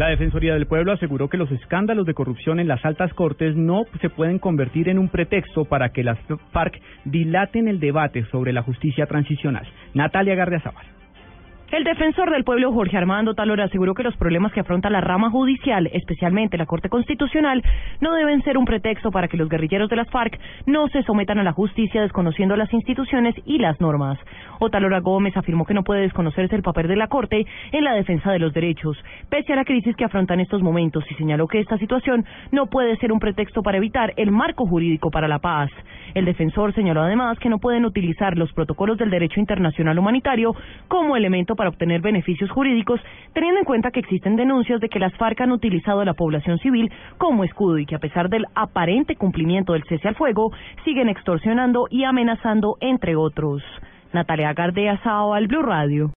La Defensoría del Pueblo aseguró que los escándalos de corrupción en las altas cortes no se pueden convertir en un pretexto para que las FARC dilaten el debate sobre la justicia transicional. Natalia Gardiazabal. El defensor del pueblo Jorge Armando Talora aseguró que los problemas que afronta la rama judicial, especialmente la Corte Constitucional, no deben ser un pretexto para que los guerrilleros de las FARC no se sometan a la justicia desconociendo las instituciones y las normas. Otalora Gómez afirmó que no puede desconocerse el papel de la Corte en la defensa de los derechos, pese a la crisis que afronta en estos momentos, y señaló que esta situación no puede ser un pretexto para evitar el marco jurídico para la paz. El defensor señaló además que no pueden utilizar los protocolos del derecho internacional humanitario como elemento para obtener beneficios jurídicos, teniendo en cuenta que existen denuncias de que las FARC han utilizado a la población civil como escudo y que a pesar del aparente cumplimiento del cese al fuego, siguen extorsionando y amenazando, entre otros. Natalia Gardea Sao al Blue Radio.